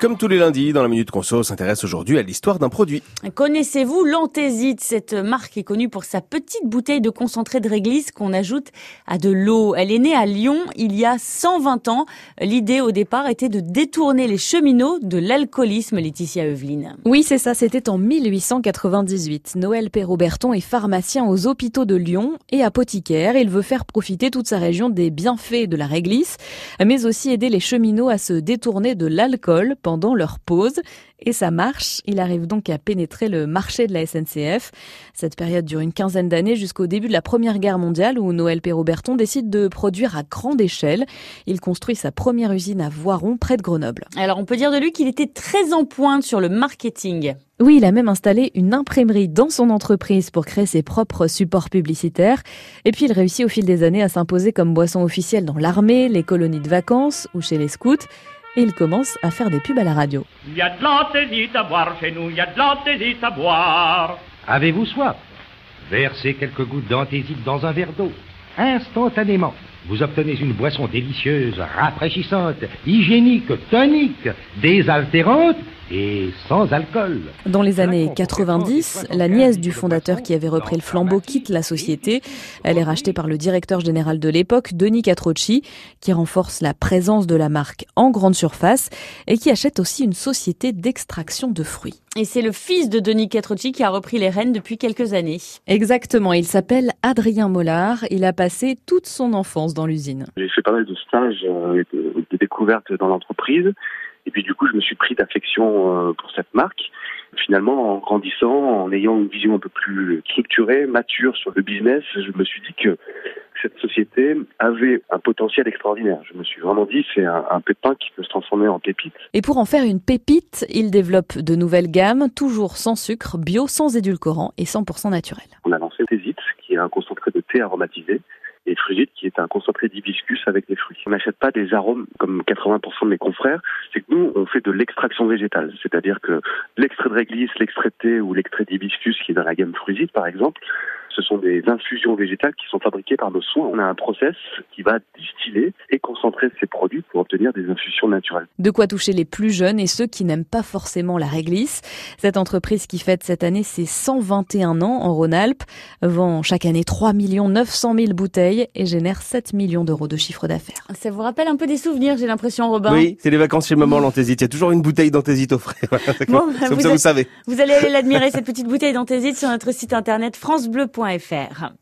Comme tous les lundis, dans la Minute Conso, s'intéresse aujourd'hui à l'histoire d'un produit. Connaissez-vous l'anthésite Cette marque est connue pour sa petite bouteille de concentré de réglisse qu'on ajoute à de l'eau. Elle est née à Lyon il y a 120 ans. L'idée au départ était de détourner les cheminots de l'alcoolisme, Laetitia Eveline. Oui, c'est ça, c'était en 1898. Noël Perroberton est pharmacien aux hôpitaux de Lyon et apothicaire. Il veut faire profiter toute sa région des bienfaits de la réglisse, mais aussi aider les cheminots à se détourner de l'alcool pendant leur pause. Et ça marche. Il arrive donc à pénétrer le marché de la SNCF. Cette période dure une quinzaine d'années jusqu'au début de la Première Guerre mondiale où Noël Perroberton décide de produire à grande échelle. Il construit sa première usine à Voiron, près de Grenoble. Alors on peut dire de lui qu'il était très en pointe sur le marketing. Oui, il a même installé une imprimerie dans son entreprise pour créer ses propres supports publicitaires. Et puis il réussit au fil des années à s'imposer comme boisson officielle dans l'armée, les colonies de vacances ou chez les scouts et il commence à faire des pubs à la radio. Il y a de l'anthésite à boire chez nous, il y a de l'anthésite à boire. Avez-vous soif? Versez quelques gouttes d'anthésite dans un verre d'eau. Instantanément, vous obtenez une boisson délicieuse, rafraîchissante, hygiénique, tonique, désaltérante et sans alcool. Dans les années 90, la nièce du fondateur qui avait repris le flambeau quitte la société. Elle est rachetée par le directeur général de l'époque, Denis Catrocci, qui renforce la présence de la marque en grande surface et qui achète aussi une société d'extraction de fruits. Et c'est le fils de Denis Catrocci qui a repris les rênes depuis quelques années. Exactement, il s'appelle Adrien Mollard. Il a passé toute son enfance dans l'usine. J'ai fait pas mal de stages euh, et de, de découvertes dans l'entreprise. Et puis du coup, je me suis pris d'affection euh, pour cette marque. Finalement, en grandissant, en ayant une vision un peu plus structurée, mature sur le business, je me suis dit que cette société avait un potentiel extraordinaire. Je me suis vraiment dit, c'est un, un, pépin qui peut se transformer en pépite. Et pour en faire une pépite, il développe de nouvelles gammes, toujours sans sucre, bio, sans édulcorant et 100% naturel. On a lancé Tésite, qui est un concentré de thé aromatisé est un concentré d'hibiscus avec des fruits. On n'achète pas des arômes comme 80% de mes confrères, c'est que nous, on fait de l'extraction végétale. C'est-à-dire que l'extrait de réglisse, l'extrait de thé ou l'extrait d'hibiscus qui est dans la gamme frugite par exemple, ce sont des infusions végétales qui sont fabriquées par nos soins. On a un process qui va distiller et concentrer ces produits pour obtenir des infusions naturelles. De quoi toucher les plus jeunes et ceux qui n'aiment pas forcément la réglisse. Cette entreprise qui fête cette année ses 121 ans en Rhône-Alpes vend chaque année 3 900 000 bouteilles et génère 7 millions d'euros de chiffre d'affaires. Ça vous rappelle un peu des souvenirs, j'ai l'impression, Robin Oui, c'est les vacances chez maman, l'anthésite. Il y a toujours une bouteille d'anthésite au frais. bon, bah, Comme vous ça, vous savez. Vous allez aller l'admirer, cette petite bouteille d'anthésite, sur notre site internet francebleu.fr.